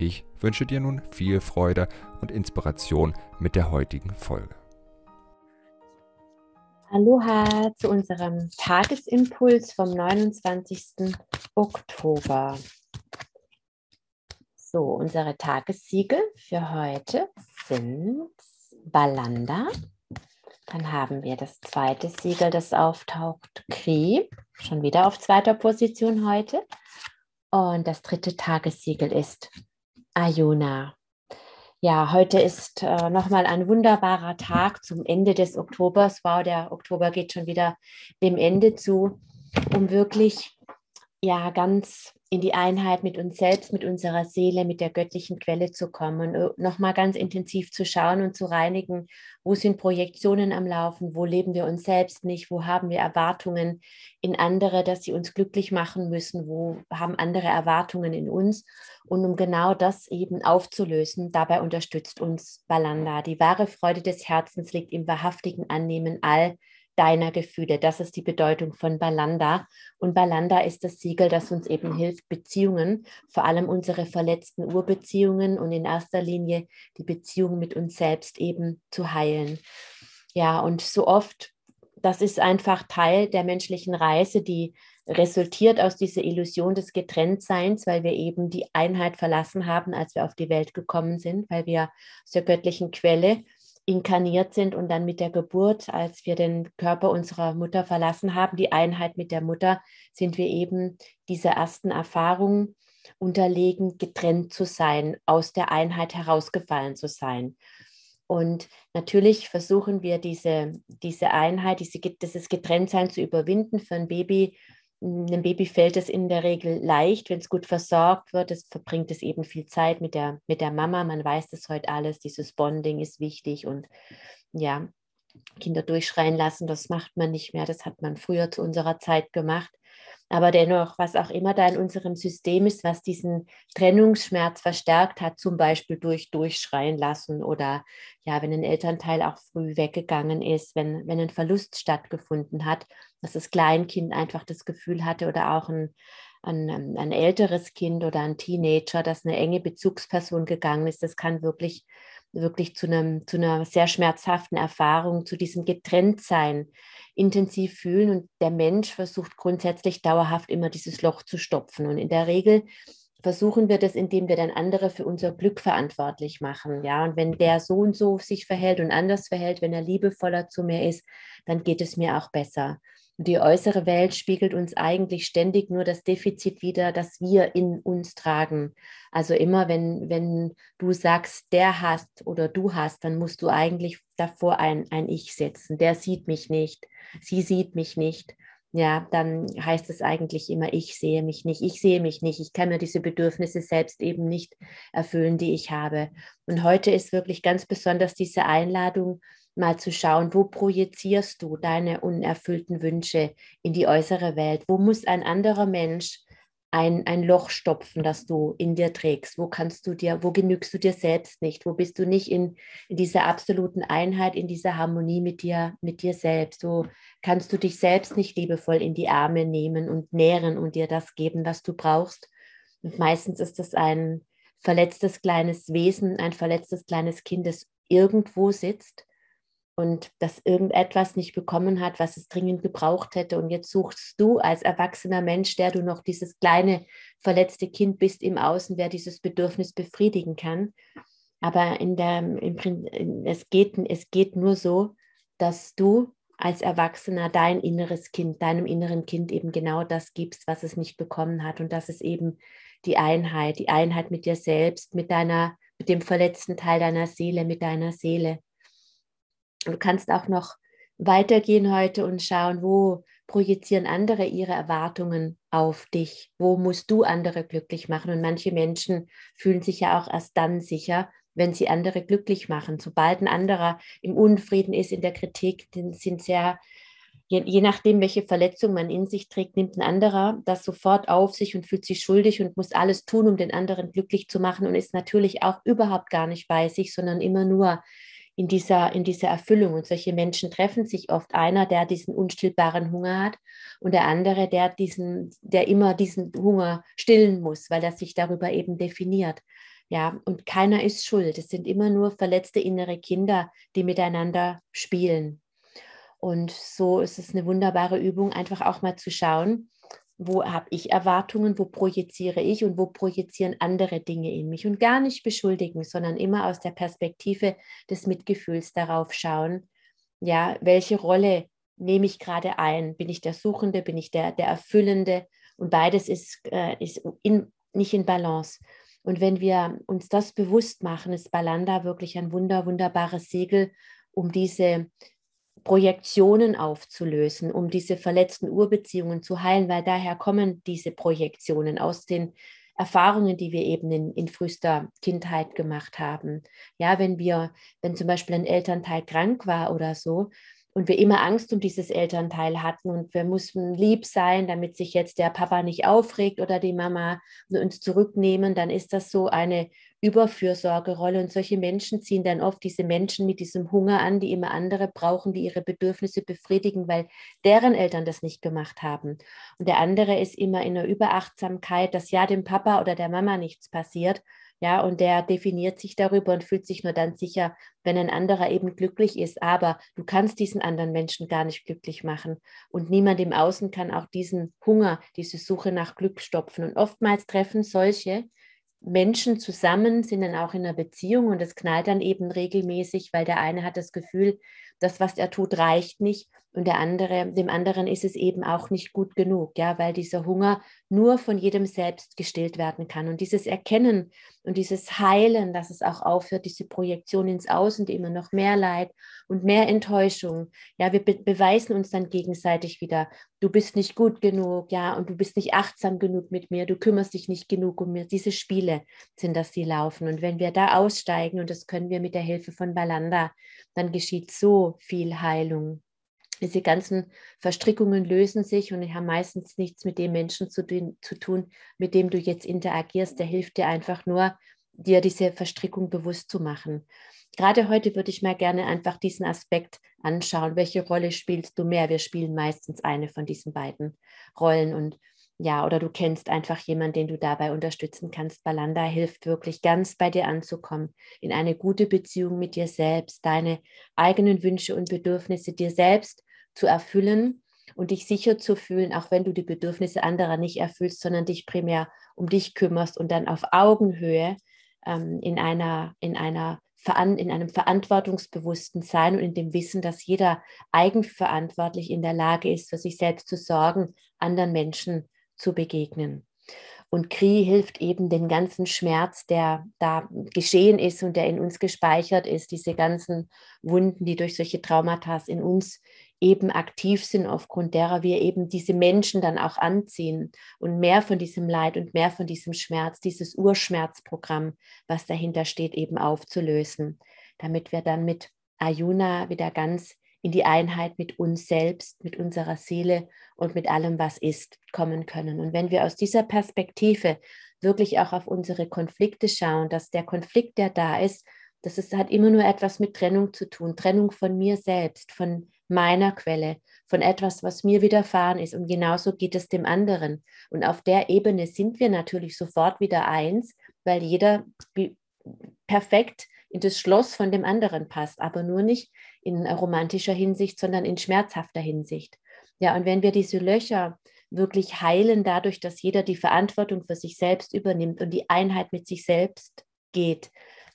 Ich wünsche dir nun viel Freude und Inspiration mit der heutigen Folge. Aloha zu unserem Tagesimpuls vom 29. Oktober. So, unsere Tagessiegel für heute sind Balanda. Dann haben wir das zweite Siegel, das auftaucht, Kri, schon wieder auf zweiter Position heute. Und das dritte Tagessiegel ist Ayuna. Ja, heute ist äh, nochmal ein wunderbarer Tag zum Ende des Oktobers. Wow, der Oktober geht schon wieder dem Ende zu, um wirklich ja ganz in die Einheit mit uns selbst, mit unserer Seele, mit der göttlichen Quelle zu kommen äh, nochmal ganz intensiv zu schauen und zu reinigen, wo sind Projektionen am Laufen, wo leben wir uns selbst nicht, wo haben wir Erwartungen in andere, dass sie uns glücklich machen müssen, wo haben andere Erwartungen in uns. Und um genau das eben aufzulösen, dabei unterstützt uns Balanda. Die wahre Freude des Herzens liegt im wahrhaftigen Annehmen all deiner Gefühle. Das ist die Bedeutung von Balanda. Und Balanda ist das Siegel, das uns eben hilft, Beziehungen, vor allem unsere verletzten Urbeziehungen und in erster Linie die Beziehung mit uns selbst eben zu heilen. Ja, und so oft, das ist einfach Teil der menschlichen Reise, die resultiert aus dieser Illusion des Getrenntseins, weil wir eben die Einheit verlassen haben, als wir auf die Welt gekommen sind, weil wir der göttlichen Quelle inkarniert sind und dann mit der Geburt, als wir den Körper unserer Mutter verlassen haben, die Einheit mit der Mutter, sind wir eben dieser ersten Erfahrung unterlegen, getrennt zu sein, aus der Einheit herausgefallen zu sein. Und natürlich versuchen wir diese, diese Einheit, diese, dieses Getrenntsein zu überwinden. Für ein Baby einem Baby fällt es in der Regel leicht, wenn es gut versorgt wird. Es verbringt es eben viel Zeit mit der, mit der Mama. Man weiß das heute alles. Dieses Bonding ist wichtig und ja, Kinder durchschreien lassen, das macht man nicht mehr. Das hat man früher zu unserer Zeit gemacht. Aber dennoch, was auch immer da in unserem System ist, was diesen Trennungsschmerz verstärkt hat, zum Beispiel durch Durchschreien lassen oder ja, wenn ein Elternteil auch früh weggegangen ist, wenn, wenn ein Verlust stattgefunden hat, dass das Kleinkind einfach das Gefühl hatte oder auch ein, ein, ein älteres Kind oder ein Teenager, dass eine enge Bezugsperson gegangen ist, das kann wirklich wirklich zu, einem, zu einer sehr schmerzhaften Erfahrung, zu diesem Getrenntsein intensiv fühlen. Und der Mensch versucht grundsätzlich dauerhaft immer dieses Loch zu stopfen. Und in der Regel versuchen wir das, indem wir dann andere für unser Glück verantwortlich machen. Ja, und wenn der so und so sich verhält und anders verhält, wenn er liebevoller zu mir ist, dann geht es mir auch besser. Die äußere Welt spiegelt uns eigentlich ständig nur das Defizit wider, das wir in uns tragen. Also immer, wenn, wenn du sagst, der hast oder du hast, dann musst du eigentlich davor ein, ein Ich setzen. Der sieht mich nicht, sie sieht mich nicht. Ja, dann heißt es eigentlich immer, ich sehe mich nicht, ich sehe mich nicht, ich kann mir diese Bedürfnisse selbst eben nicht erfüllen, die ich habe. Und heute ist wirklich ganz besonders diese Einladung, mal zu schauen, wo projizierst du deine unerfüllten Wünsche in die äußere Welt? Wo muss ein anderer Mensch ein, ein Loch stopfen, das du in dir trägst? Wo kannst du dir, wo genügst du dir selbst nicht? Wo bist du nicht in, in dieser absoluten Einheit, in dieser Harmonie mit dir, mit dir selbst? Wo kannst du dich selbst nicht liebevoll in die Arme nehmen und nähren und dir das geben, was du brauchst? Und meistens ist es ein verletztes kleines Wesen, ein verletztes kleines Kind, das irgendwo sitzt und das irgendetwas nicht bekommen hat, was es dringend gebraucht hätte. Und jetzt suchst du als erwachsener Mensch, der du noch dieses kleine verletzte Kind bist im Außen, wer dieses Bedürfnis befriedigen kann. Aber in der, im, es, geht, es geht nur so, dass du als Erwachsener dein inneres Kind, deinem inneren Kind eben genau das gibst, was es nicht bekommen hat. Und das ist eben die Einheit, die Einheit mit dir selbst, mit deiner, mit dem verletzten Teil deiner Seele, mit deiner Seele. Du kannst auch noch weitergehen heute und schauen, wo projizieren andere ihre Erwartungen auf dich? Wo musst du andere glücklich machen? Und manche Menschen fühlen sich ja auch erst dann sicher, wenn sie andere glücklich machen. Sobald ein anderer im Unfrieden ist, in der Kritik, sind sehr, je, je nachdem, welche Verletzung man in sich trägt, nimmt ein anderer das sofort auf sich und fühlt sich schuldig und muss alles tun, um den anderen glücklich zu machen und ist natürlich auch überhaupt gar nicht bei sich, sondern immer nur in dieser, in dieser Erfüllung. Und solche Menschen treffen sich oft einer, der diesen unstillbaren Hunger hat und der andere, der diesen, der immer diesen Hunger stillen muss, weil er sich darüber eben definiert. Ja, und keiner ist schuld. Es sind immer nur verletzte innere Kinder, die miteinander spielen. Und so ist es eine wunderbare Übung, einfach auch mal zu schauen, wo habe ich Erwartungen, wo projiziere ich und wo projizieren andere Dinge in mich und gar nicht beschuldigen, sondern immer aus der Perspektive des Mitgefühls darauf schauen, ja, welche Rolle nehme ich gerade ein? Bin ich der Suchende, bin ich der, der Erfüllende? Und beides ist, äh, ist in, nicht in Balance. Und wenn wir uns das bewusst machen, ist Balanda wirklich ein wunder, wunderbares Segel, um diese Projektionen aufzulösen, um diese verletzten Urbeziehungen zu heilen, weil daher kommen diese Projektionen aus den Erfahrungen, die wir eben in, in frühester Kindheit gemacht haben. Ja, wenn wir, wenn zum Beispiel ein Elternteil krank war oder so, und wir immer Angst um dieses Elternteil hatten und wir mussten lieb sein, damit sich jetzt der Papa nicht aufregt oder die Mama uns zurücknehmen, dann ist das so eine Überfürsorgerolle und solche Menschen ziehen dann oft diese Menschen mit diesem Hunger an, die immer andere brauchen, die ihre Bedürfnisse befriedigen, weil deren Eltern das nicht gemacht haben. Und der andere ist immer in der Überachtsamkeit, dass ja dem Papa oder der Mama nichts passiert ja, und der definiert sich darüber und fühlt sich nur dann sicher, wenn ein anderer eben glücklich ist. Aber du kannst diesen anderen Menschen gar nicht glücklich machen. Und niemand im Außen kann auch diesen Hunger, diese Suche nach Glück stopfen. Und oftmals treffen solche Menschen zusammen, sind dann auch in einer Beziehung und es knallt dann eben regelmäßig, weil der eine hat das Gefühl, das, was er tut, reicht nicht und der andere, dem anderen ist es eben auch nicht gut genug, ja, weil dieser Hunger nur von jedem selbst gestillt werden kann. Und dieses Erkennen und dieses Heilen, dass es auch aufhört, diese Projektion ins Außen, die immer noch mehr Leid und mehr Enttäuschung. Ja, wir be beweisen uns dann gegenseitig wieder, du bist nicht gut genug, ja, und du bist nicht achtsam genug mit mir, du kümmerst dich nicht genug um mir. Diese Spiele sind das, die laufen. Und wenn wir da aussteigen, und das können wir mit der Hilfe von Balanda, dann geschieht so viel Heilung. Diese ganzen Verstrickungen lösen sich und haben meistens nichts mit dem Menschen zu, zu tun, mit dem du jetzt interagierst. Der hilft dir einfach nur, dir diese Verstrickung bewusst zu machen. Gerade heute würde ich mal gerne einfach diesen Aspekt anschauen. Welche Rolle spielst du mehr? Wir spielen meistens eine von diesen beiden Rollen und ja, oder du kennst einfach jemanden, den du dabei unterstützen kannst. Balanda hilft wirklich ganz bei dir anzukommen, in eine gute Beziehung mit dir selbst, deine eigenen Wünsche und Bedürfnisse dir selbst zu erfüllen und dich sicher zu fühlen, auch wenn du die Bedürfnisse anderer nicht erfüllst, sondern dich primär um dich kümmerst und dann auf Augenhöhe ähm, in einer, in einer in einem verantwortungsbewussten Sein und in dem Wissen, dass jeder eigenverantwortlich in der Lage ist, für sich selbst zu sorgen, anderen Menschen zu begegnen. Und Kri hilft eben den ganzen Schmerz, der da geschehen ist und der in uns gespeichert ist, diese ganzen Wunden, die durch solche Traumata in uns eben aktiv sind, aufgrund derer wir eben diese Menschen dann auch anziehen und mehr von diesem Leid und mehr von diesem Schmerz, dieses Urschmerzprogramm, was dahinter steht, eben aufzulösen, damit wir dann mit Ayuna wieder ganz in die Einheit mit uns selbst, mit unserer Seele und mit allem, was ist, kommen können. Und wenn wir aus dieser Perspektive wirklich auch auf unsere Konflikte schauen, dass der Konflikt, der da ist, das ist, hat immer nur etwas mit Trennung zu tun, Trennung von mir selbst, von meiner Quelle, von etwas, was mir widerfahren ist. Und genauso geht es dem anderen. Und auf der Ebene sind wir natürlich sofort wieder eins, weil jeder perfekt in das Schloss von dem anderen passt, aber nur nicht in romantischer Hinsicht, sondern in schmerzhafter Hinsicht. Ja, und wenn wir diese Löcher wirklich heilen, dadurch, dass jeder die Verantwortung für sich selbst übernimmt und die Einheit mit sich selbst geht,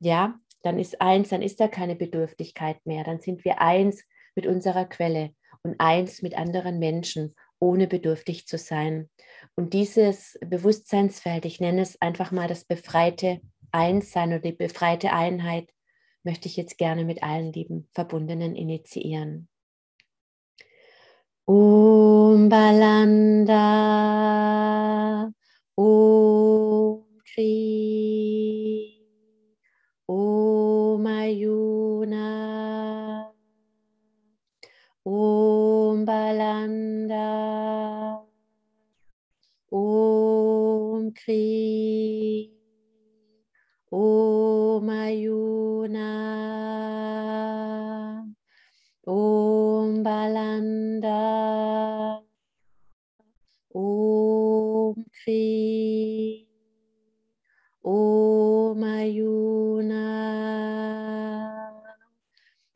ja, dann ist eins, dann ist da keine Bedürftigkeit mehr, dann sind wir eins mit unserer Quelle und eins mit anderen Menschen, ohne bedürftig zu sein. Und dieses Bewusstseinsfeld, ich nenne es einfach mal das befreite Einssein oder die befreite Einheit, möchte ich jetzt gerne mit allen lieben Verbundenen initiieren. Om Balanda, Om Kri, Om Kri, Om Ayuna, Om Balanda, Om Kri, Om Ayuna,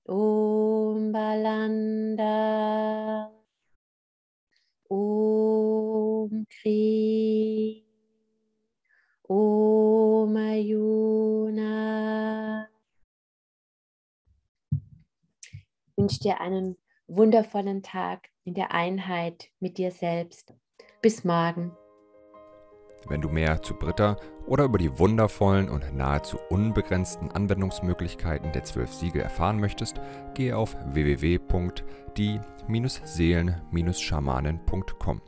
Om Balanda, Kri, Om Ayuna. Ich wünsche dir einen wundervollen Tag in der Einheit mit dir selbst. Bis morgen. Wenn du mehr zu Britta oder über die wundervollen und nahezu unbegrenzten Anwendungsmöglichkeiten der zwölf Siegel erfahren möchtest, gehe auf www.die-seelen-schamanen.com.